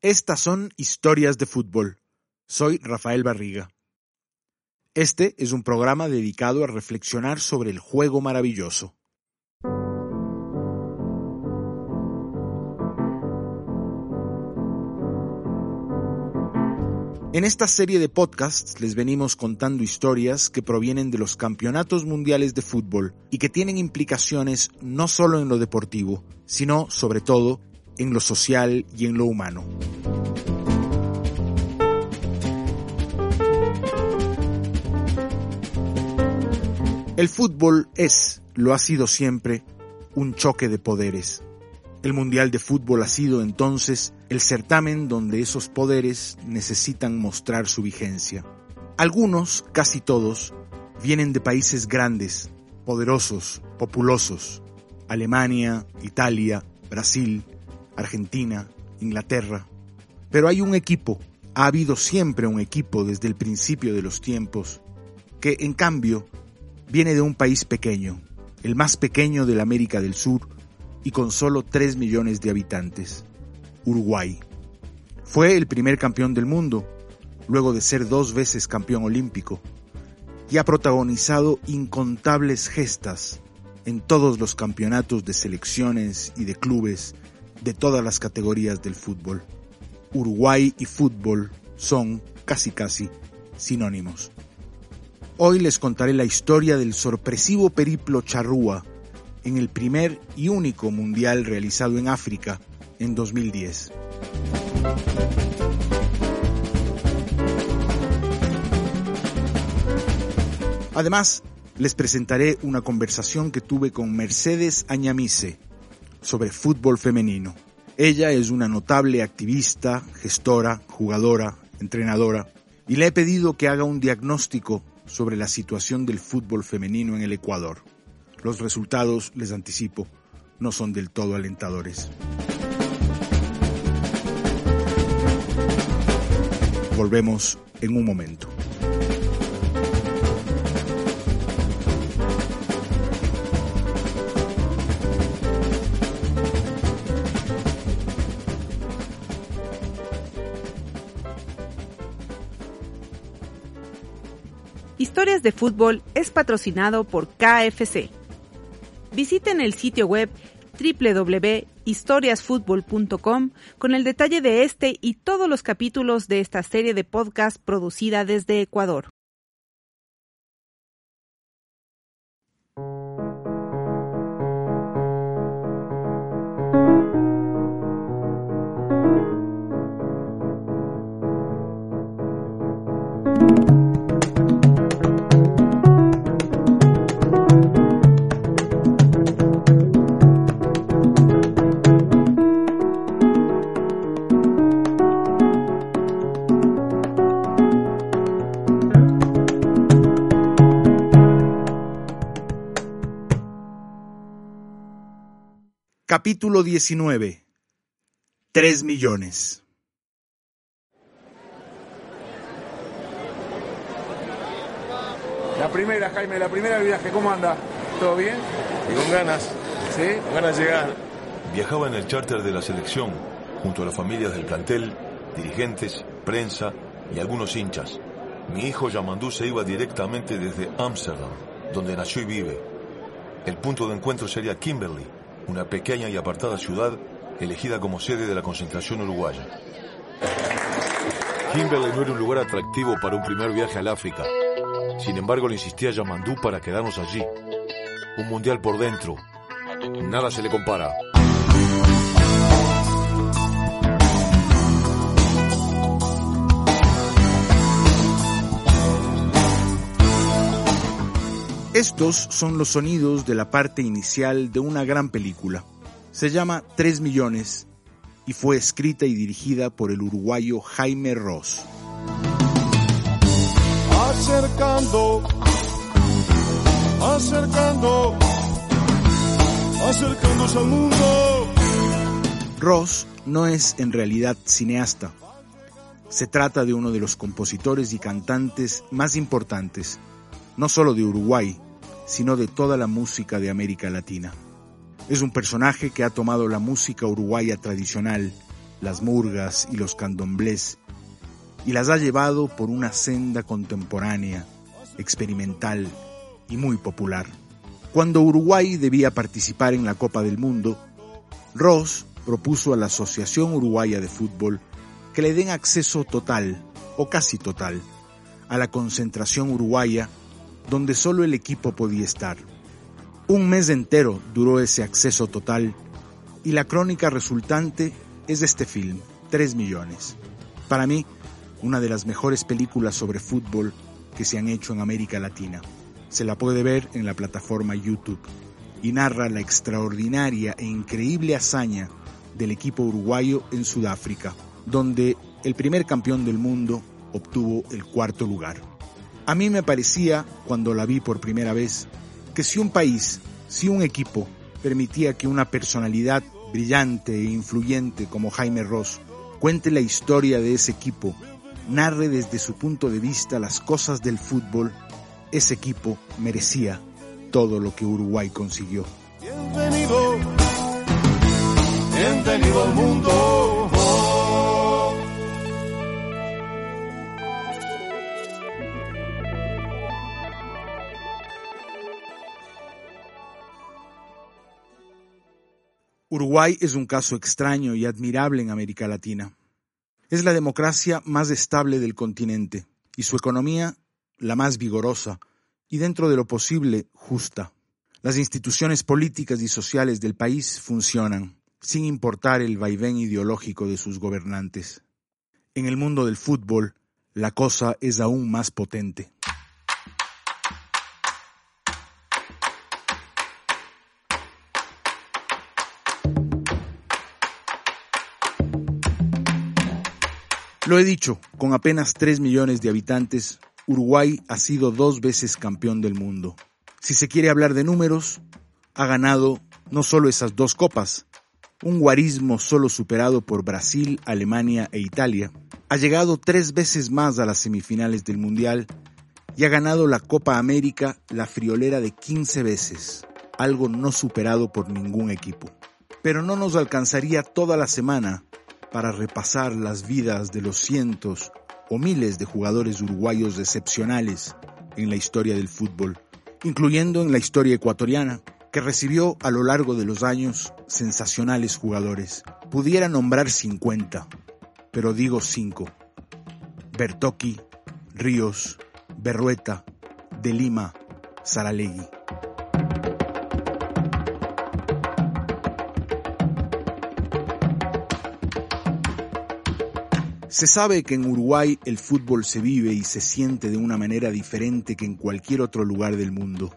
Estas son historias de fútbol. Soy Rafael Barriga. Este es un programa dedicado a reflexionar sobre el juego maravilloso. En esta serie de podcasts les venimos contando historias que provienen de los campeonatos mundiales de fútbol y que tienen implicaciones no solo en lo deportivo, sino sobre todo en lo social y en lo humano. El fútbol es, lo ha sido siempre, un choque de poderes. El Mundial de Fútbol ha sido entonces el certamen donde esos poderes necesitan mostrar su vigencia. Algunos, casi todos, vienen de países grandes, poderosos, populosos. Alemania, Italia, Brasil, Argentina, Inglaterra. Pero hay un equipo, ha habido siempre un equipo desde el principio de los tiempos, que en cambio viene de un país pequeño, el más pequeño de la América del Sur y con solo 3 millones de habitantes, Uruguay. Fue el primer campeón del mundo, luego de ser dos veces campeón olímpico, y ha protagonizado incontables gestas en todos los campeonatos de selecciones y de clubes de todas las categorías del fútbol. Uruguay y fútbol son casi casi sinónimos. Hoy les contaré la historia del sorpresivo periplo charrúa en el primer y único mundial realizado en África en 2010. Además, les presentaré una conversación que tuve con Mercedes Añamise, sobre fútbol femenino. Ella es una notable activista, gestora, jugadora, entrenadora, y le he pedido que haga un diagnóstico sobre la situación del fútbol femenino en el Ecuador. Los resultados, les anticipo, no son del todo alentadores. Volvemos en un momento. Historias de Fútbol es patrocinado por KFC. Visiten el sitio web www.historiasfutbol.com con el detalle de este y todos los capítulos de esta serie de podcast producida desde Ecuador. Capítulo 19. 3 millones. La primera, Jaime, la primera viaje, ¿cómo anda? ¿Todo bien? Y con ganas, ¿Sí? con ganas de llegar. Viajaba en el charter de la selección, junto a las familias del plantel, dirigentes, prensa y algunos hinchas. Mi hijo Yamandú se iba directamente desde Ámsterdam, donde nació y vive. El punto de encuentro sería Kimberley, una pequeña y apartada ciudad elegida como sede de la concentración uruguaya. Kimberley no era un lugar atractivo para un primer viaje al África. Sin embargo, le insistía a Yamandú para quedarnos allí. Un mundial por dentro. Nada se le compara. Estos son los sonidos de la parte inicial de una gran película. Se llama 3 millones y fue escrita y dirigida por el uruguayo Jaime Ross. acercando, acercando, acercándose al mundo. Ross no es en realidad cineasta. Se trata de uno de los compositores y cantantes más importantes, no solo de Uruguay, sino de toda la música de América Latina. Es un personaje que ha tomado la música uruguaya tradicional las murgas y los candomblés, y las ha llevado por una senda contemporánea, experimental y muy popular. Cuando Uruguay debía participar en la Copa del Mundo, Ross propuso a la Asociación Uruguaya de Fútbol que le den acceso total, o casi total, a la concentración uruguaya donde solo el equipo podía estar. Un mes entero duró ese acceso total y la crónica resultante es este film, 3 millones. Para mí, una de las mejores películas sobre fútbol que se han hecho en América Latina. Se la puede ver en la plataforma YouTube y narra la extraordinaria e increíble hazaña del equipo uruguayo en Sudáfrica, donde el primer campeón del mundo obtuvo el cuarto lugar. A mí me parecía, cuando la vi por primera vez, que si un país, si un equipo, permitía que una personalidad brillante e influyente como Jaime Ross cuente la historia de ese equipo, narre desde su punto de vista las cosas del fútbol, ese equipo merecía todo lo que Uruguay consiguió. Bienvenido, bienvenido al mundo. Uruguay es un caso extraño y admirable en América Latina. Es la democracia más estable del continente y su economía la más vigorosa y dentro de lo posible justa. Las instituciones políticas y sociales del país funcionan, sin importar el vaivén ideológico de sus gobernantes. En el mundo del fútbol, la cosa es aún más potente. Lo he dicho, con apenas 3 millones de habitantes, Uruguay ha sido dos veces campeón del mundo. Si se quiere hablar de números, ha ganado no solo esas dos copas, un guarismo solo superado por Brasil, Alemania e Italia, ha llegado tres veces más a las semifinales del Mundial y ha ganado la Copa América la friolera de 15 veces, algo no superado por ningún equipo. Pero no nos alcanzaría toda la semana para repasar las vidas de los cientos o miles de jugadores uruguayos excepcionales en la historia del fútbol, incluyendo en la historia ecuatoriana, que recibió a lo largo de los años sensacionales jugadores. Pudiera nombrar 50, pero digo 5. Bertocchi, Ríos, Berrueta, De Lima, Saralegui. Se sabe que en Uruguay el fútbol se vive y se siente de una manera diferente que en cualquier otro lugar del mundo.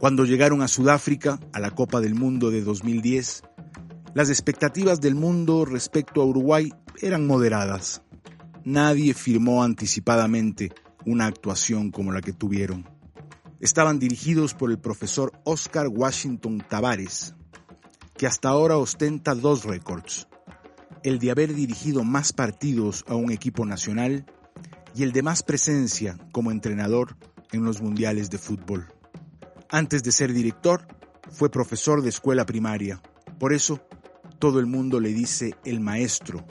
Cuando llegaron a Sudáfrica, a la Copa del Mundo de 2010, las expectativas del mundo respecto a Uruguay eran moderadas. Nadie firmó anticipadamente una actuación como la que tuvieron. Estaban dirigidos por el profesor Oscar Washington Tavares, que hasta ahora ostenta dos récords el de haber dirigido más partidos a un equipo nacional y el de más presencia como entrenador en los mundiales de fútbol. Antes de ser director, fue profesor de escuela primaria. Por eso, todo el mundo le dice el maestro.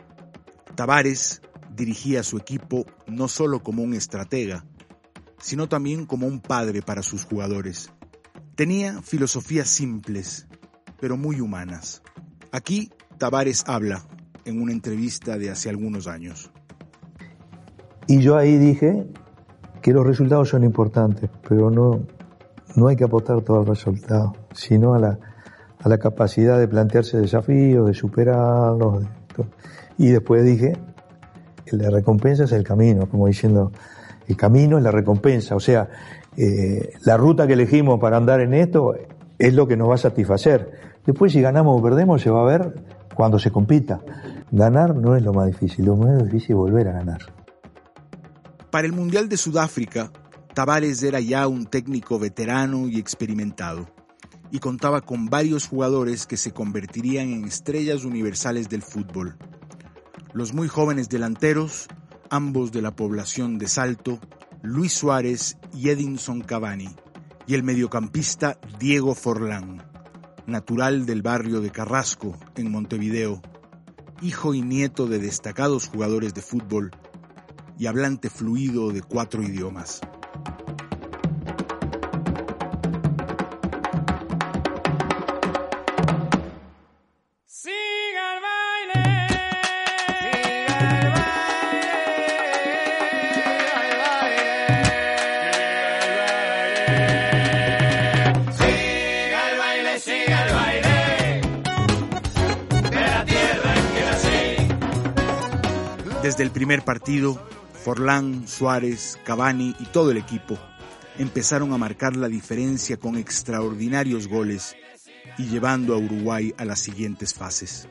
Tavares dirigía a su equipo no solo como un estratega, sino también como un padre para sus jugadores. Tenía filosofías simples, pero muy humanas. Aquí Tavares habla en una entrevista de hace algunos años. Y yo ahí dije que los resultados son importantes, pero no, no hay que apostar todo al resultado, sino a la, a la capacidad de plantearse desafíos, de superarlos. y después dije, la recompensa es el camino, como diciendo, el camino es la recompensa, o sea, eh, la ruta que elegimos para andar en esto es lo que nos va a satisfacer. Después si ganamos o perdemos se va a ver cuando se compita. Ganar no es lo más difícil, lo más difícil es volver a ganar. Para el Mundial de Sudáfrica, Tavares era ya un técnico veterano y experimentado, y contaba con varios jugadores que se convertirían en estrellas universales del fútbol. Los muy jóvenes delanteros, ambos de la población de Salto, Luis Suárez y Edinson Cavani, y el mediocampista Diego Forlán, natural del barrio de Carrasco, en Montevideo, hijo y nieto de destacados jugadores de fútbol y hablante fluido de cuatro idiomas. Desde el primer partido, Forlán, Suárez, Cavani y todo el equipo empezaron a marcar la diferencia con extraordinarios goles y llevando a Uruguay a las siguientes fases.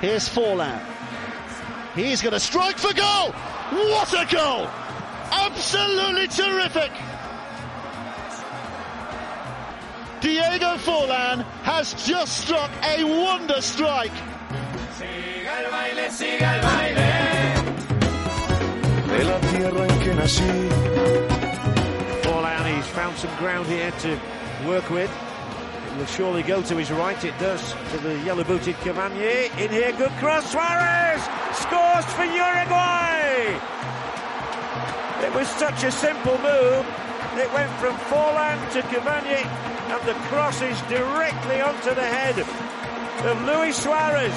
Here's Forlan. He's going to strike for goal. What a goal! Absolutely terrific. Diego Forlan has just struck a wonder strike. Siga el baile, siga el baile. De la tierra en que nací. Forlan, he's found some ground here to work with. It will surely go to his right. It does to the yellow-booted Cavani. In here, good cross. Suarez scores for Uruguay. It was such a simple move. It went from Forlan to Cavani, and the cross is directly onto the head of Luis Suarez.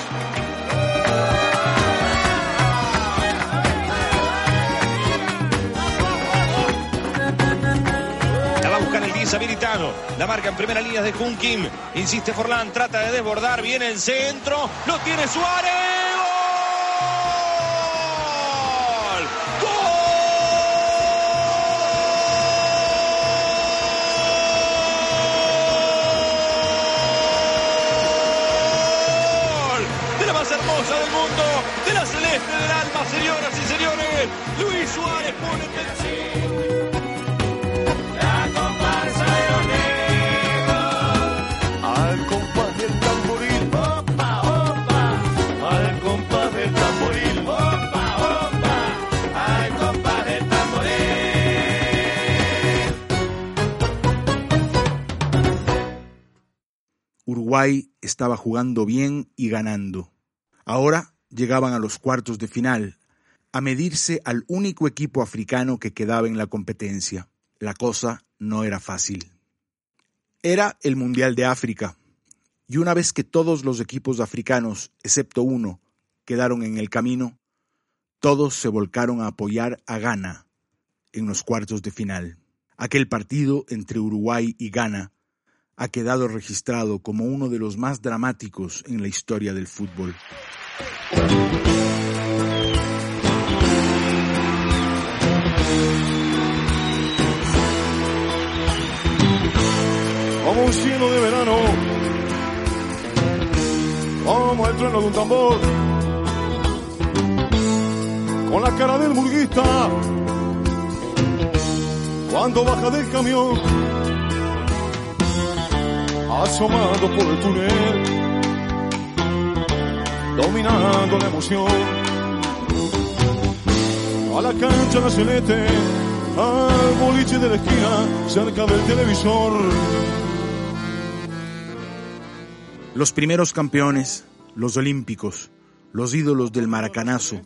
El 10 habilitado. La marca en primera línea de Jun Kim. Insiste Forlán, trata de desbordar. Viene el centro. Lo tiene Suárez. Estaba jugando bien y ganando. Ahora llegaban a los cuartos de final, a medirse al único equipo africano que quedaba en la competencia. La cosa no era fácil. Era el Mundial de África, y una vez que todos los equipos africanos, excepto uno, quedaron en el camino, todos se volcaron a apoyar a Ghana en los cuartos de final. Aquel partido entre Uruguay y Ghana ha quedado registrado como uno de los más dramáticos en la historia del fútbol. como un cielo de verano, como el trueno de un tambor, con la cara del burguista, cuando baja del camión, asomando por el túnel, dominando la emoción. A la cancha la celeste, al boliche de la esquina, cerca del televisor. Los primeros campeones, los olímpicos, los ídolos del maracanazo,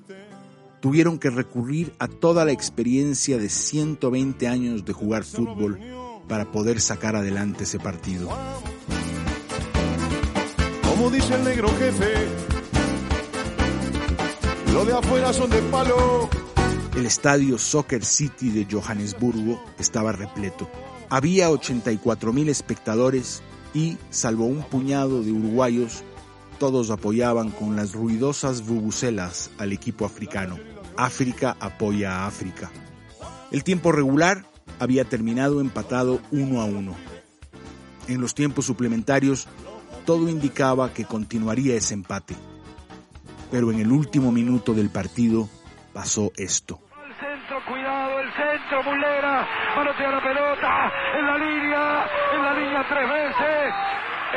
tuvieron que recurrir a toda la experiencia de 120 años de jugar fútbol para poder sacar adelante ese partido. Como dice el negro jefe, lo de afuera son de palo. El estadio Soccer City de Johannesburgo estaba repleto. Había 84 mil espectadores y, salvo un puñado de uruguayos, todos apoyaban con las ruidosas bubucelas al equipo africano. África apoya a África. El tiempo regular había terminado empatado uno a uno. En los tiempos suplementarios, todo indicaba que continuaría ese empate. Pero en el último minuto del partido pasó esto. El centro, cuidado, el centro, Mulera, manotea la pelota, en la línea, en la línea tres veces,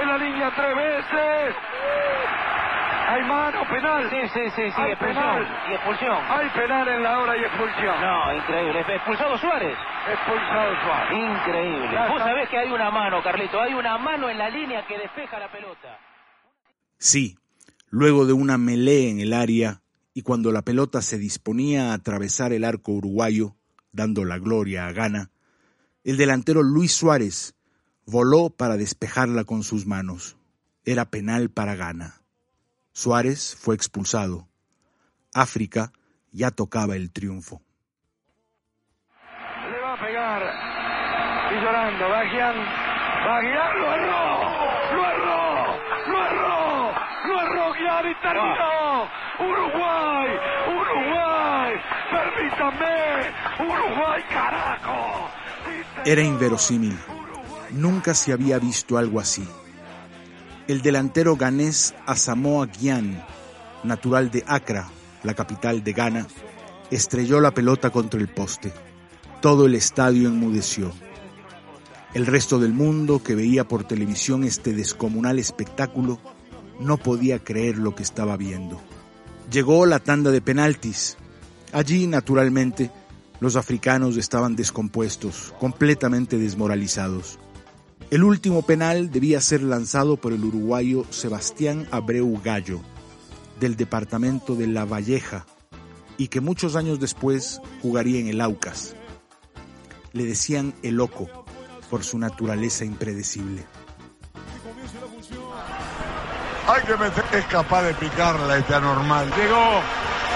en la línea tres veces. Hay mano, penal. Sí, sí, sí, sí, Hay expulsión. penal. Y expulsión. Hay penal en la hora y expulsión. No, increíble. Expulsado Suárez. Expulsado Suárez. Increíble. Ya Vos está. sabés que hay una mano, Carlito. Hay una mano en la línea que despeja la pelota. Sí, luego de una melee en el área y cuando la pelota se disponía a atravesar el arco uruguayo, dando la gloria a Gana, el delantero Luis Suárez voló para despejarla con sus manos. Era penal para Gana. Suárez fue expulsado. África ya tocaba el triunfo. Le va a pegar. Y llorando, Bagian. Bagian lo erró. Lo erró. Lo erró. Lo erró Gian y terminó. Uruguay. Uruguay. Permítame. Uruguay, carajo. Era inverosímil. Nunca se había visto algo así. El delantero ganés Asamoah Gyan, natural de Accra, la capital de Ghana, estrelló la pelota contra el poste. Todo el estadio enmudeció. El resto del mundo que veía por televisión este descomunal espectáculo no podía creer lo que estaba viendo. Llegó la tanda de penaltis. Allí, naturalmente, los africanos estaban descompuestos, completamente desmoralizados. El último penal debía ser lanzado por el uruguayo Sebastián Abreu Gallo, del departamento de La Valleja, y que muchos años después jugaría en el Aucas. Le decían el loco por su naturaleza impredecible. Hay que meter, es capaz de picarla este anormal. Llegó,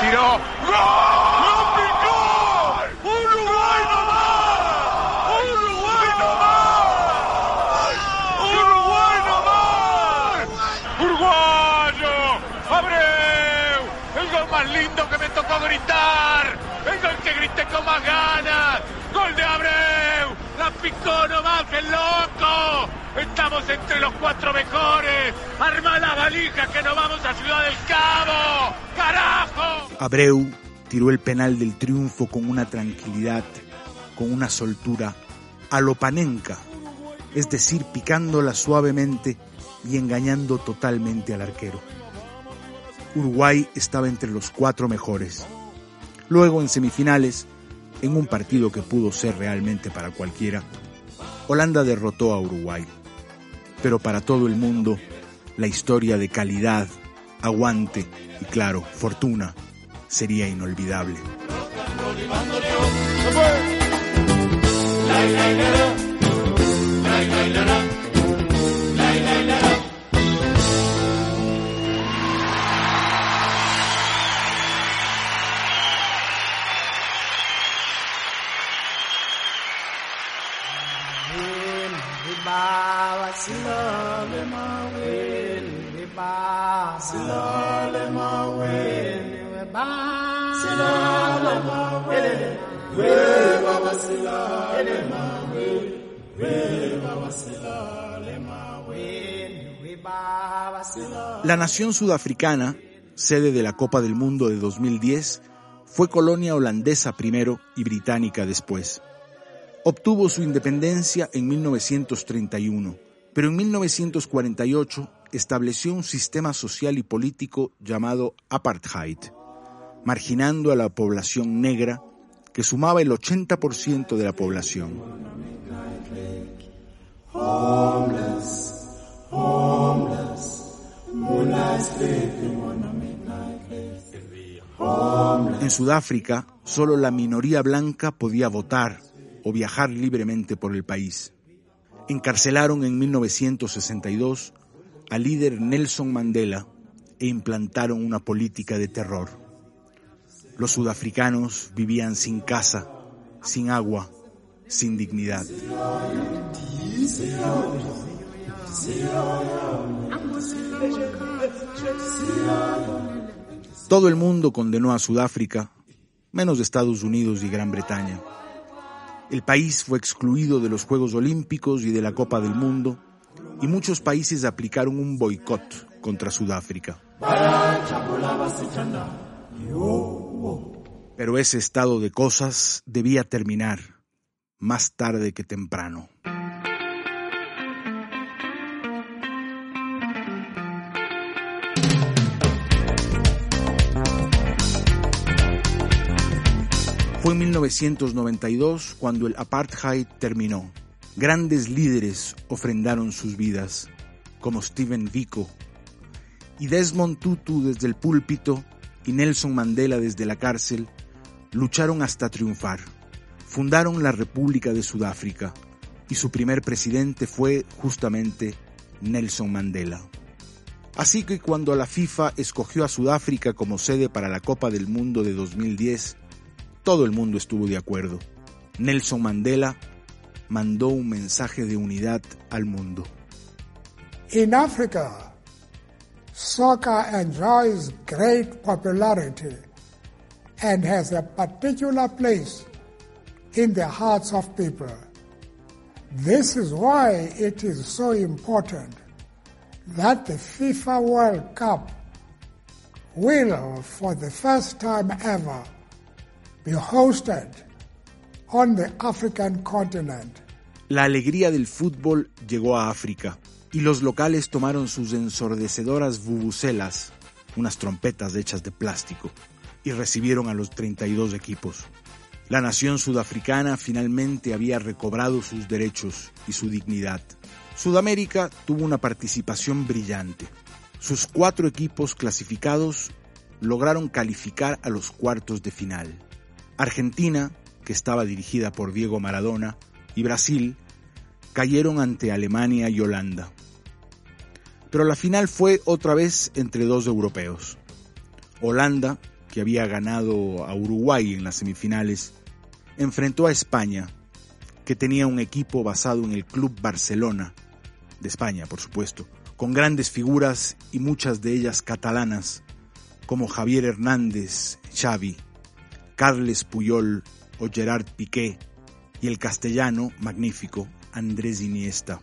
tiró, ¡gol! ¡Lo picó! ¡Uruguay no más! ¡Uruguay no más! ¡Uruguay no más! ¡Uruguayo! ¡Abreu! Más lindo que me tocó gritar. El que grité con más ganas. ¡Gol de Abreu! ¡La picó nomás el loco! Estamos entre los cuatro mejores. Arma la valija que nos vamos a Ciudad del Cabo. ¡Carajo! Abreu tiró el penal del triunfo con una tranquilidad, con una soltura a lo panenca, es decir, picándola suavemente y engañando totalmente al arquero. Uruguay estaba entre los cuatro mejores. Luego, en semifinales, en un partido que pudo ser realmente para cualquiera, Holanda derrotó a Uruguay. Pero para todo el mundo, la historia de calidad, aguante y, claro, fortuna sería inolvidable. Nación sudafricana, sede de la Copa del Mundo de 2010, fue colonia holandesa primero y británica después. Obtuvo su independencia en 1931, pero en 1948 estableció un sistema social y político llamado apartheid, marginando a la población negra, que sumaba el 80% de la población. En Sudáfrica, solo la minoría blanca podía votar o viajar libremente por el país. Encarcelaron en 1962 al líder Nelson Mandela e implantaron una política de terror. Los sudafricanos vivían sin casa, sin agua, sin dignidad. Todo el mundo condenó a Sudáfrica, menos Estados Unidos y Gran Bretaña. El país fue excluido de los Juegos Olímpicos y de la Copa del Mundo, y muchos países aplicaron un boicot contra Sudáfrica. Pero ese estado de cosas debía terminar más tarde que temprano. Fue en 1992 cuando el apartheid terminó. Grandes líderes ofrendaron sus vidas, como Steven Biko, y Desmond Tutu desde el púlpito y Nelson Mandela desde la cárcel lucharon hasta triunfar. Fundaron la República de Sudáfrica y su primer presidente fue justamente Nelson Mandela. Así que cuando la FIFA escogió a Sudáfrica como sede para la Copa del Mundo de 2010, todo el mundo estuvo de acuerdo. Nelson Mandela mandó un mensaje de unidad al mundo. In Africa, soccer enjoys great popularity and has a particular place in the hearts of people. This is why it is so important that the FIFA World Cup will, for the first time ever, La alegría del fútbol llegó a África y los locales tomaron sus ensordecedoras bubucelas, unas trompetas hechas de plástico, y recibieron a los 32 equipos. La nación sudafricana finalmente había recobrado sus derechos y su dignidad. Sudamérica tuvo una participación brillante. Sus cuatro equipos clasificados lograron calificar a los cuartos de final. Argentina, que estaba dirigida por Diego Maradona, y Brasil cayeron ante Alemania y Holanda. Pero la final fue otra vez entre dos europeos. Holanda, que había ganado a Uruguay en las semifinales, enfrentó a España, que tenía un equipo basado en el Club Barcelona, de España por supuesto, con grandes figuras y muchas de ellas catalanas, como Javier Hernández, Xavi, Carles Puyol o Gerard Piqué, y el castellano magnífico Andrés Iniesta.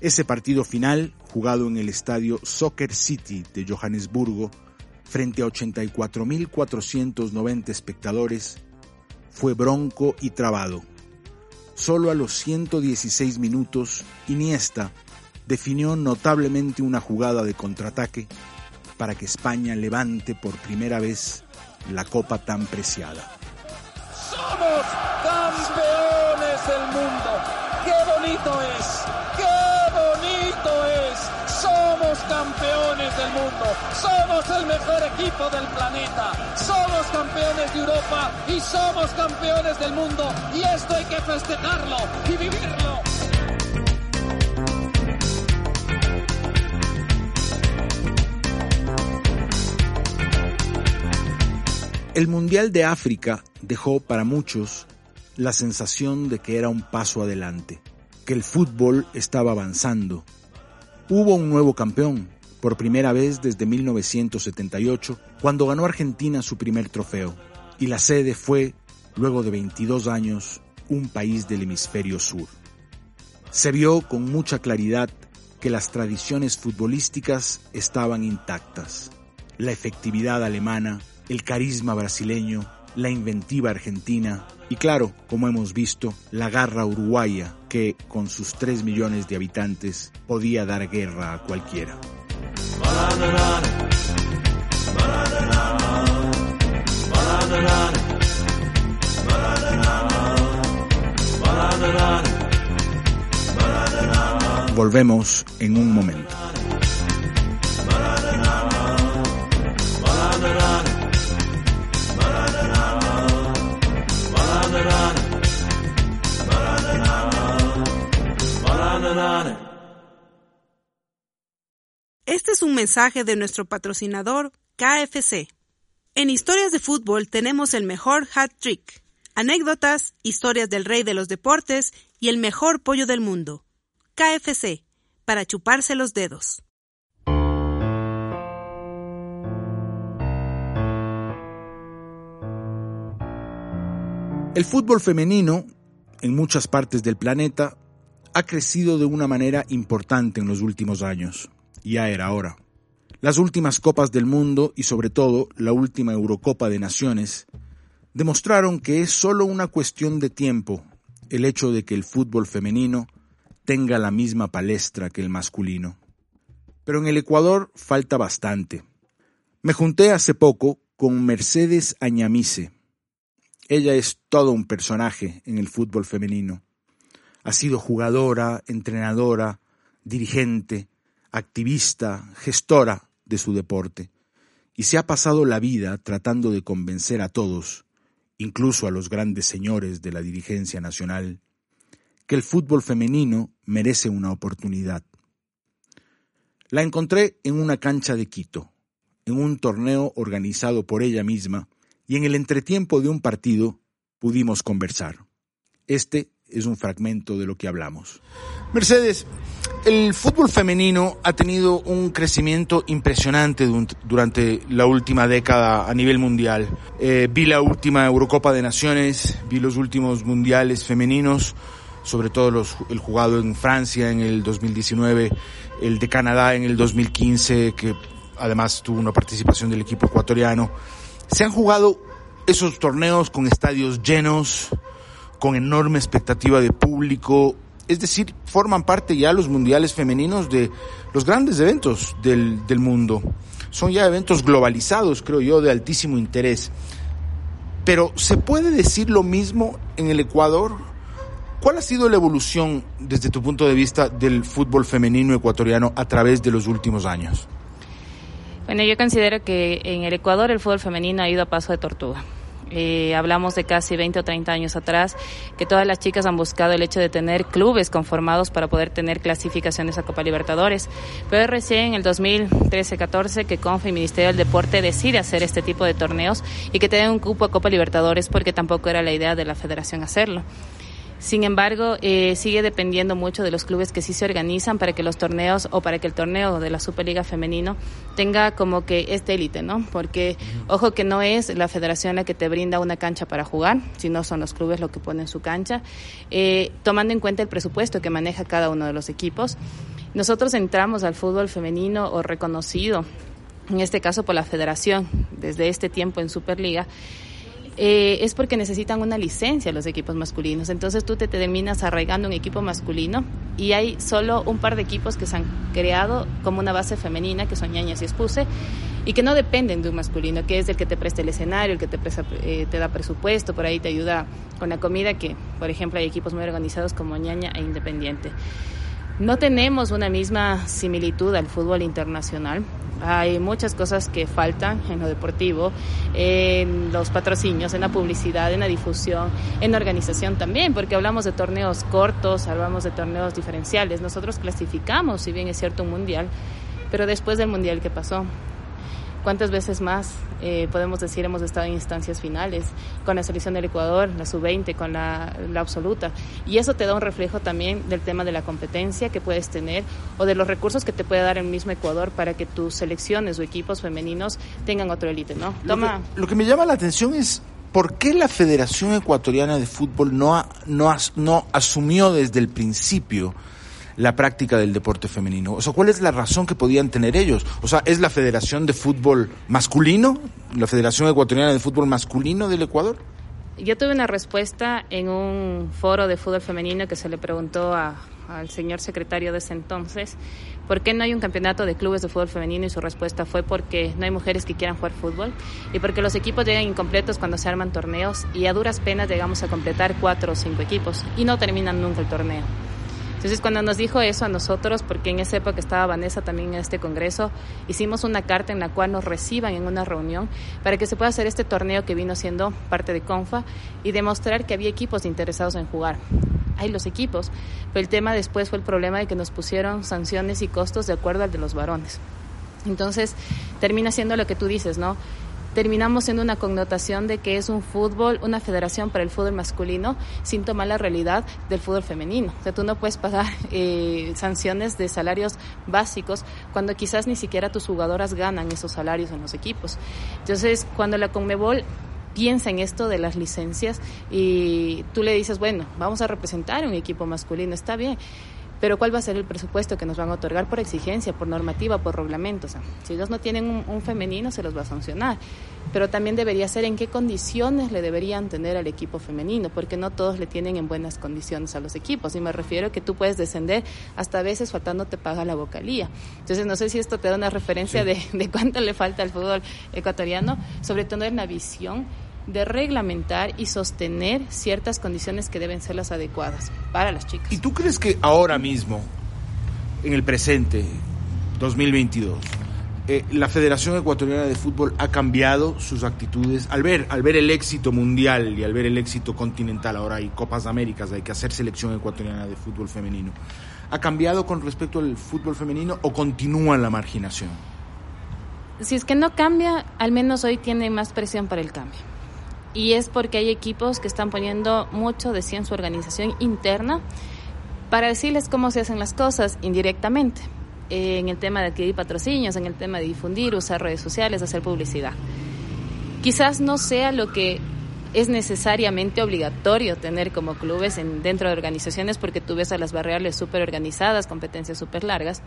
Ese partido final, jugado en el estadio Soccer City de Johannesburgo, frente a 84.490 espectadores, fue bronco y trabado. Solo a los 116 minutos, Iniesta definió notablemente una jugada de contraataque para que España levante por primera vez la copa tan preciada. ¡Somos campeones del mundo! ¡Qué bonito es! ¡Qué bonito es! Somos campeones del mundo, somos el mejor equipo del planeta, somos campeones de Europa y somos campeones del mundo y esto hay que festejarlo y vivirlo. El Mundial de África dejó para muchos la sensación de que era un paso adelante, que el fútbol estaba avanzando. Hubo un nuevo campeón, por primera vez desde 1978, cuando ganó Argentina su primer trofeo, y la sede fue, luego de 22 años, un país del hemisferio sur. Se vio con mucha claridad que las tradiciones futbolísticas estaban intactas. La efectividad alemana, el carisma brasileño, la inventiva argentina y claro, como hemos visto, la garra uruguaya que con sus 3 millones de habitantes podía dar guerra a cualquiera. Volvemos en un momento. Este es un mensaje de nuestro patrocinador KFC. En historias de fútbol tenemos el mejor hat trick, anécdotas, historias del rey de los deportes y el mejor pollo del mundo. KFC, para chuparse los dedos. El fútbol femenino, en muchas partes del planeta, ha crecido de una manera importante en los últimos años. Ya era hora. Las últimas Copas del Mundo y sobre todo la última Eurocopa de Naciones demostraron que es solo una cuestión de tiempo el hecho de que el fútbol femenino tenga la misma palestra que el masculino. Pero en el Ecuador falta bastante. Me junté hace poco con Mercedes Añamice, Ella es todo un personaje en el fútbol femenino. Ha sido jugadora, entrenadora, dirigente, activista, gestora de su deporte, y se ha pasado la vida tratando de convencer a todos, incluso a los grandes señores de la dirigencia nacional, que el fútbol femenino merece una oportunidad. La encontré en una cancha de Quito, en un torneo organizado por ella misma, y en el entretiempo de un partido pudimos conversar. Este es un fragmento de lo que hablamos. Mercedes, el fútbol femenino ha tenido un crecimiento impresionante durante la última década a nivel mundial. Eh, vi la última Eurocopa de Naciones, vi los últimos mundiales femeninos, sobre todo los, el jugado en Francia en el 2019, el de Canadá en el 2015, que además tuvo una participación del equipo ecuatoriano. Se han jugado esos torneos con estadios llenos, con enorme expectativa de público, es decir, forman parte ya los mundiales femeninos de los grandes eventos del, del mundo. Son ya eventos globalizados, creo yo, de altísimo interés. Pero ¿se puede decir lo mismo en el Ecuador? ¿Cuál ha sido la evolución desde tu punto de vista del fútbol femenino ecuatoriano a través de los últimos años? Bueno, yo considero que en el Ecuador el fútbol femenino ha ido a paso de tortuga. Eh, hablamos de casi 20 o 30 años atrás, que todas las chicas han buscado el hecho de tener clubes conformados para poder tener clasificaciones a Copa Libertadores. Pero es recién en el 2013-14 que CONFA y Ministerio del Deporte decide hacer este tipo de torneos y que tengan un cupo a Copa Libertadores porque tampoco era la idea de la federación hacerlo. Sin embargo, eh, sigue dependiendo mucho de los clubes que sí se organizan para que los torneos o para que el torneo de la Superliga Femenino tenga como que este élite, ¿no? Porque, ojo que no es la federación la que te brinda una cancha para jugar, sino son los clubes los que ponen su cancha, eh, tomando en cuenta el presupuesto que maneja cada uno de los equipos. Nosotros entramos al fútbol femenino o reconocido, en este caso por la federación, desde este tiempo en Superliga, eh, es porque necesitan una licencia los equipos masculinos. Entonces tú te, terminas arraigando un equipo masculino y hay solo un par de equipos que se han creado como una base femenina, que son ñañas y expuse, y que no dependen de un masculino, que es el que te presta el escenario, el que te, eh, te da presupuesto, por ahí te ayuda con la comida, que por ejemplo hay equipos muy organizados como ñaña e independiente. No tenemos una misma similitud al fútbol internacional. Hay muchas cosas que faltan en lo deportivo, en los patrocinios, en la publicidad, en la difusión, en la organización también, porque hablamos de torneos cortos, hablamos de torneos diferenciales. Nosotros clasificamos, si bien es cierto, un mundial, pero después del mundial, ¿qué pasó? ¿Cuántas veces más eh, podemos decir hemos estado en instancias finales con la selección del Ecuador, la sub-20, con la, la, absoluta? Y eso te da un reflejo también del tema de la competencia que puedes tener o de los recursos que te puede dar el mismo Ecuador para que tus selecciones o equipos femeninos tengan otro élite, ¿no? Toma. Lo que, lo que me llama la atención es ¿por qué la Federación Ecuatoriana de Fútbol no, ha, no, ha, no asumió desde el principio la práctica del deporte femenino? O sea, ¿cuál es la razón que podían tener ellos? O sea, ¿es la Federación de Fútbol Masculino? ¿La Federación Ecuatoriana de Fútbol Masculino del Ecuador? Yo tuve una respuesta en un foro de fútbol femenino que se le preguntó a, al señor secretario de ese entonces, ¿por qué no hay un campeonato de clubes de fútbol femenino? Y su respuesta fue porque no hay mujeres que quieran jugar fútbol y porque los equipos llegan incompletos cuando se arman torneos y a duras penas llegamos a completar cuatro o cinco equipos y no terminan nunca el torneo. Entonces, cuando nos dijo eso a nosotros, porque en esa época estaba Vanessa también en este congreso, hicimos una carta en la cual nos reciban en una reunión para que se pueda hacer este torneo que vino siendo parte de CONFA y demostrar que había equipos interesados en jugar. Hay los equipos, pero el tema después fue el problema de que nos pusieron sanciones y costos de acuerdo al de los varones. Entonces, termina siendo lo que tú dices, ¿no? Terminamos en una connotación de que es un fútbol, una federación para el fútbol masculino, sin tomar la realidad del fútbol femenino. O sea, tú no puedes pagar eh, sanciones de salarios básicos cuando quizás ni siquiera tus jugadoras ganan esos salarios en los equipos. Entonces, cuando la Conmebol piensa en esto de las licencias y tú le dices, bueno, vamos a representar un equipo masculino, está bien pero ¿cuál va a ser el presupuesto que nos van a otorgar por exigencia, por normativa, por reglamento? O sea, si ellos no tienen un, un, femenino, se los va a sancionar. Pero también debería ser en qué condiciones le deberían tener al equipo femenino, porque no todos le tienen en buenas condiciones a los equipos. Y me refiero a que tú puedes descender hasta a veces faltando te paga la vocalía. Entonces, no sé si esto te da una referencia sí. de, de cuánto le falta al fútbol ecuatoriano, sobre todo en la visión de reglamentar y sostener ciertas condiciones que deben ser las adecuadas para las chicas. ¿Y tú crees que ahora mismo, en el presente, 2022, eh, la Federación Ecuatoriana de Fútbol ha cambiado sus actitudes al ver, al ver el éxito mundial y al ver el éxito continental, ahora hay Copas de Américas, hay que hacer selección ecuatoriana de fútbol femenino. ¿Ha cambiado con respecto al fútbol femenino o continúa la marginación? Si es que no cambia, al menos hoy tiene más presión para el cambio. Y es porque hay equipos que están poniendo mucho de sí en su organización interna para decirles cómo se hacen las cosas indirectamente en el tema de adquirir patrocinios, en el tema de difundir, usar redes sociales, hacer publicidad. Quizás no sea lo que es necesariamente obligatorio tener como clubes en, dentro de organizaciones porque tú ves a las barriales súper organizadas, competencias súper largas,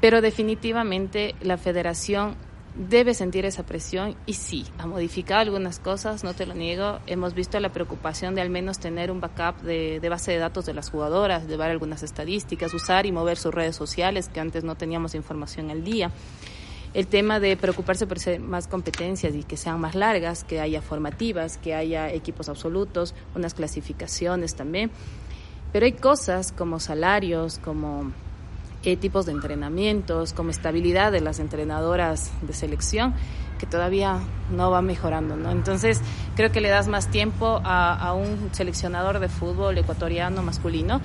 pero definitivamente la federación debe sentir esa presión y sí, ha modificado algunas cosas, no te lo niego. Hemos visto la preocupación de al menos tener un backup de, base de datos de las jugadoras, de ver algunas estadísticas, usar y mover sus redes sociales, que antes no teníamos información al día. El tema de preocuparse por más competencias y que sean más largas, que haya formativas, que haya equipos absolutos, unas clasificaciones también. Pero hay cosas como salarios, como qué tipos de entrenamientos, como estabilidad de las entrenadoras de selección, que todavía no va mejorando, ¿no? Entonces, creo que le das más tiempo a, a un seleccionador de fútbol ecuatoriano masculino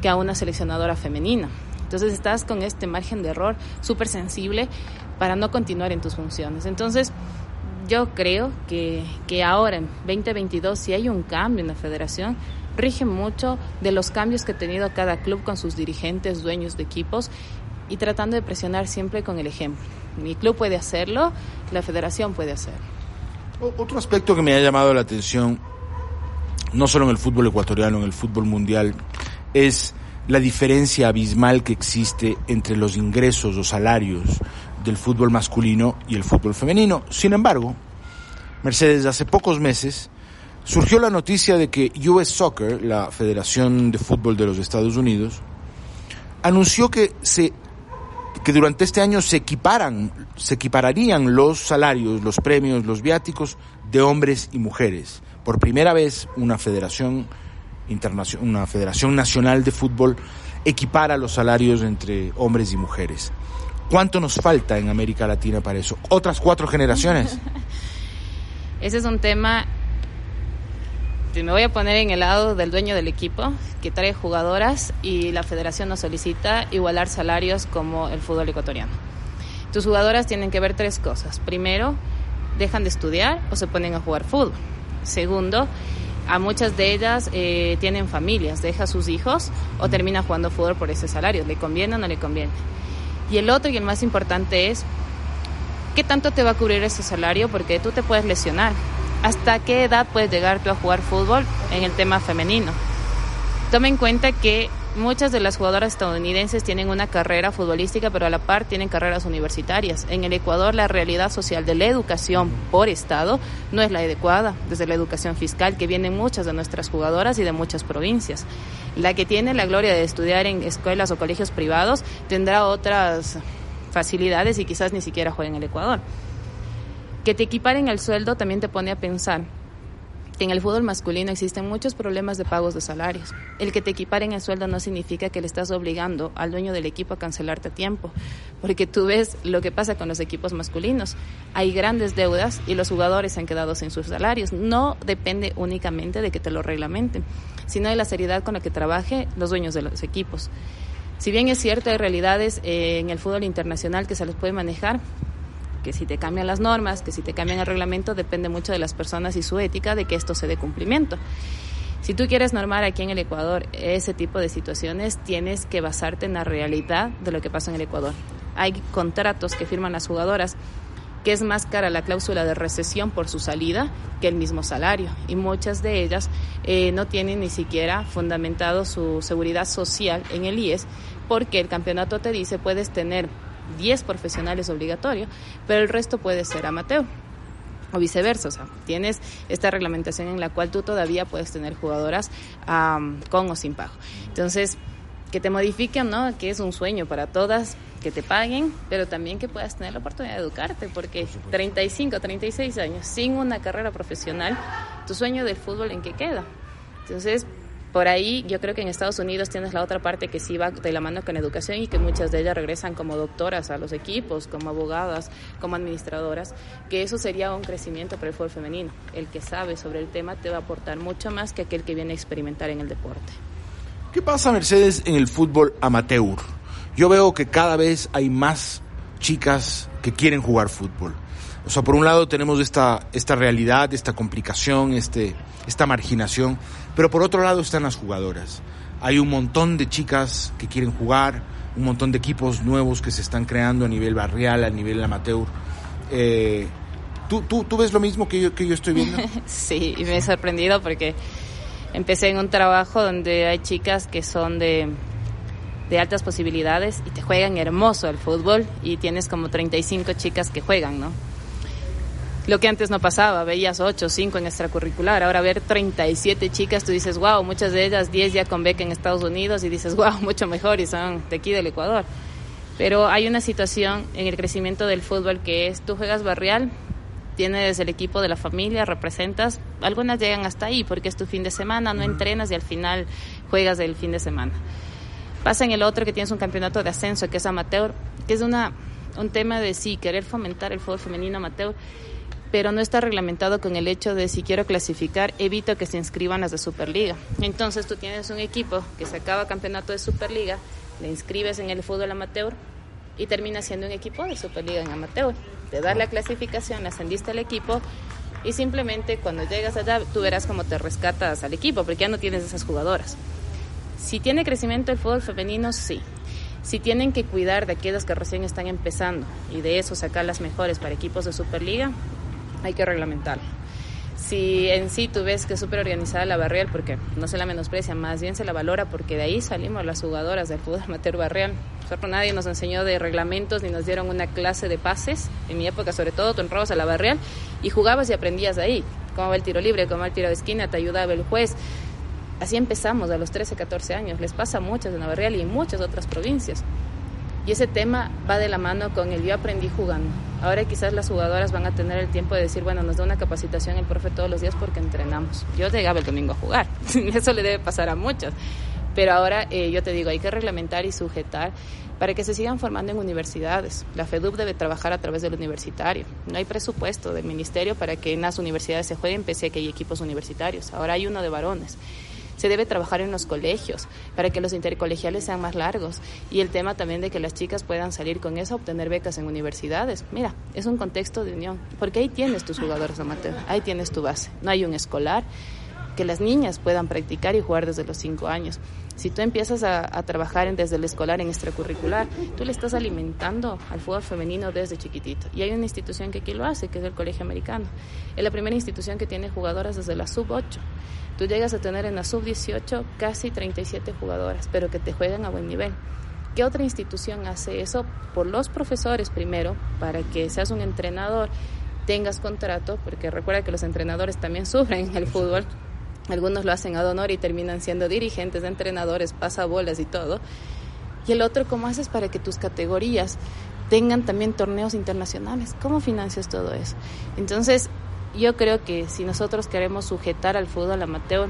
que a una seleccionadora femenina. Entonces, estás con este margen de error súper sensible para no continuar en tus funciones. Entonces, yo creo que, que ahora, en 2022, si hay un cambio en la federación, rige mucho de los cambios que ha tenido cada club con sus dirigentes, dueños de equipos y tratando de presionar siempre con el ejemplo. Mi club puede hacerlo, la federación puede hacerlo. Otro aspecto que me ha llamado la atención, no solo en el fútbol ecuatoriano, en el fútbol mundial, es la diferencia abismal que existe entre los ingresos o salarios del fútbol masculino y el fútbol femenino. Sin embargo, Mercedes hace pocos meses surgió la noticia de que US Soccer, la Federación de Fútbol de los Estados Unidos, anunció que se que durante este año se equiparan, se equipararían los salarios, los premios, los viáticos de hombres y mujeres. Por primera vez una federación internacional, una federación nacional de fútbol equipara los salarios entre hombres y mujeres. ¿Cuánto nos falta en América Latina para eso? ¿Otras cuatro generaciones? Ese es un tema me voy a poner en el lado del dueño del equipo que trae jugadoras y la federación nos solicita igualar salarios como el fútbol ecuatoriano. Tus jugadoras tienen que ver tres cosas. Primero, dejan de estudiar o se ponen a jugar fútbol. Segundo, a muchas de ellas eh, tienen familias, deja a sus hijos o termina jugando fútbol por ese salario. ¿Le conviene o no le conviene? Y el otro y el más importante es, ¿qué tanto te va a cubrir ese salario? Porque tú te puedes lesionar ¿Hasta qué edad puedes llegar tú a jugar fútbol en el tema femenino? Toma en cuenta que muchas de las jugadoras estadounidenses tienen una carrera futbolística, pero a la par tienen carreras universitarias. En el Ecuador la realidad social de la educación por Estado no es la adecuada, desde la educación fiscal, que vienen muchas de nuestras jugadoras y de muchas provincias. La que tiene la gloria de estudiar en escuelas o colegios privados tendrá otras facilidades y quizás ni siquiera juegue en el Ecuador. Que te equiparen el sueldo también te pone a pensar que en el fútbol masculino existen muchos problemas de pagos de salarios. El que te equiparen el sueldo no significa que le estás obligando al dueño del equipo a cancelarte a tiempo, porque tú ves lo que pasa con los equipos masculinos. Hay grandes deudas y los jugadores se han quedado sin sus salarios. No depende únicamente de que te lo reglamenten, sino de la seriedad con la que trabaje los dueños de los equipos. Si bien es cierto, hay realidades eh, en el fútbol internacional que se les puede manejar, que si te cambian las normas, que si te cambian el reglamento, depende mucho de las personas y su ética de que esto se dé cumplimiento. Si tú quieres normar aquí en el Ecuador ese tipo de situaciones, tienes que basarte en la realidad de lo que pasa en el Ecuador. Hay contratos que firman las jugadoras que es más cara la cláusula de recesión por su salida que el mismo salario. Y muchas de ellas eh, no tienen ni siquiera fundamentado su seguridad social en el IES porque el campeonato te dice puedes tener 10 profesionales obligatorios, pero el resto puede ser amateur o viceversa, o sea, tienes esta reglamentación en la cual tú todavía puedes tener jugadoras con o sin pago. Entonces, que te modifiquen, ¿no? Que es un sueño para todas, que te paguen, pero también que puedas tener la oportunidad de educarte, porque 35, 36 años sin una carrera profesional, tu sueño del fútbol en qué queda. Entonces, por ahí yo creo que en Estados Unidos tienes la otra parte que sí va de la mano con educación y que muchas de ellas regresan como doctoras a los equipos, como abogadas, como administradoras, que eso sería un crecimiento para el fútbol femenino. El que sabe sobre el tema te va a aportar mucho más que aquel que viene a experimentar en el deporte. ¿Qué pasa, Mercedes, en el fútbol amateur? Yo veo que cada vez hay más chicas que quieren jugar fútbol. O sea, por un lado tenemos esta, esta realidad, esta complicación, este, esta marginación, pero por otro lado están las jugadoras. Hay un montón de chicas que quieren jugar, un montón de equipos nuevos que se están creando a nivel barrial, a nivel amateur. Eh, ¿tú, tú, ¿Tú ves lo mismo que yo, que yo estoy viendo? sí, y me he sorprendido porque empecé en un trabajo donde hay chicas que son de, de altas posibilidades y te juegan hermoso el fútbol y tienes como 35 chicas que juegan, ¿no? Lo que antes no pasaba, veías 8, 5 en extracurricular, ahora ver 37 chicas, tú dices, wow, muchas de ellas 10 ya con beca en Estados Unidos y dices, wow, mucho mejor y son de aquí del Ecuador. Pero hay una situación en el crecimiento del fútbol que es, tú juegas barrial, tienes el equipo de la familia, representas, algunas llegan hasta ahí porque es tu fin de semana, no entrenas y al final juegas el fin de semana. Pasa en el otro que tienes un campeonato de ascenso que es amateur, que es una, un tema de sí, querer fomentar el fútbol femenino amateur pero no está reglamentado con el hecho de si quiero clasificar, evito que se inscriban las de Superliga. Entonces tú tienes un equipo que se acaba campeonato de Superliga, le inscribes en el fútbol amateur y termina siendo un equipo de Superliga en amateur. Te das la clasificación, ascendiste al equipo y simplemente cuando llegas allá tú verás cómo te rescatas al equipo, porque ya no tienes esas jugadoras. Si tiene crecimiento el fútbol femenino, sí. Si tienen que cuidar de aquellas que recién están empezando y de eso sacar las mejores para equipos de Superliga, hay que reglamentarlo. Si en sí tú ves que es súper organizada la barrial, porque no se la menosprecia, más bien se la valora porque de ahí salimos las jugadoras del fútbol amateur barrial. Nosotros nadie nos enseñó de reglamentos ni nos dieron una clase de pases. En mi época, sobre todo, tú entrabas a la barrial y jugabas y aprendías de ahí. Cómo va el tiro libre, cómo va el tiro de esquina, te ayudaba el juez. Así empezamos a los 13, 14 años. Les pasa a muchas en la barrial y en muchas otras provincias. Y ese tema va de la mano con el yo aprendí jugando. Ahora quizás las jugadoras van a tener el tiempo de decir, bueno, nos da una capacitación el profe todos los días porque entrenamos. Yo llegaba el domingo a jugar, eso le debe pasar a muchas. Pero ahora eh, yo te digo, hay que reglamentar y sujetar para que se sigan formando en universidades. La FEDUP debe trabajar a través del universitario. No hay presupuesto del ministerio para que en las universidades se jueguen, pese a que hay equipos universitarios. Ahora hay uno de varones se debe trabajar en los colegios para que los intercolegiales sean más largos y el tema también de que las chicas puedan salir con eso, obtener becas en universidades. Mira, es un contexto de unión, porque ahí tienes tus jugadores amateur, ahí tienes tu base. No hay un escolar que las niñas puedan practicar y jugar desde los cinco años. Si tú empiezas a, trabajar desde el escolar en extracurricular, tú le estás alimentando al fútbol femenino desde chiquitito. Y hay una institución que aquí lo hace, que es el Colegio Americano. Es la primera institución que tiene jugadoras desde la sub 8. Tú llegas a tener en la sub-18 casi 37 jugadoras, pero que te juegan a buen nivel. ¿Qué otra institución hace eso? Por los profesores primero, para que seas un entrenador, tengas contrato, porque recuerda que los entrenadores también sufren en el fútbol. Algunos lo hacen a honor y terminan siendo dirigentes, entrenadores, pasabolas y todo. Y el otro, ¿cómo haces para que tus categorías tengan también torneos internacionales? ¿Cómo financias todo eso? Entonces, yo creo que si nosotros queremos sujetar al fútbol amateur,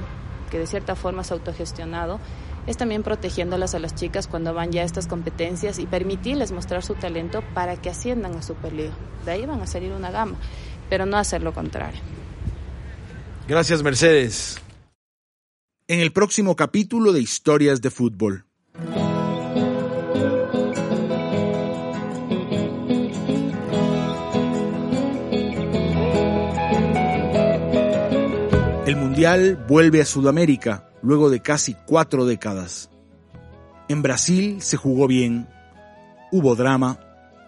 que de cierta forma es autogestionado, es también protegiéndolas a las chicas cuando van ya a estas competencias y permitirles mostrar su talento para que asciendan a Superliga. De ahí van a salir una gama, pero no hacer lo contrario. Gracias, Mercedes. En el próximo capítulo de Historias de Fútbol. El Mundial vuelve a Sudamérica luego de casi cuatro décadas. En Brasil se jugó bien, hubo drama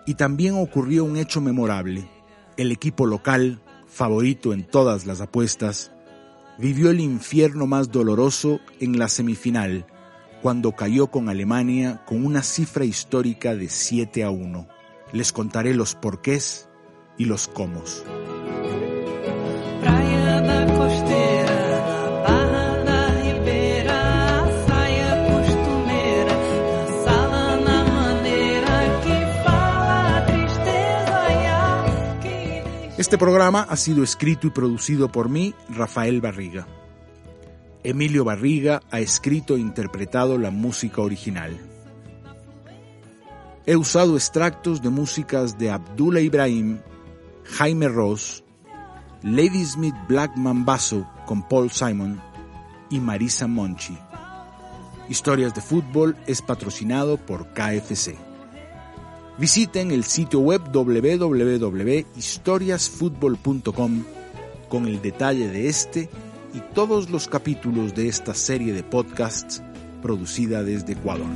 y también ocurrió un hecho memorable. El equipo local, favorito en todas las apuestas, vivió el infierno más doloroso en la semifinal, cuando cayó con Alemania con una cifra histórica de 7 a 1. Les contaré los porqués y los cómo. Este programa ha sido escrito y producido por mí, Rafael Barriga. Emilio Barriga ha escrito e interpretado la música original. He usado extractos de músicas de Abdullah Ibrahim, Jaime Ross, Ladysmith Black Mambazo con Paul Simon y Marisa Monchi. Historias de Fútbol es patrocinado por KFC. Visiten el sitio web www.historiasfutbol.com con el detalle de este y todos los capítulos de esta serie de podcasts producida desde Ecuador.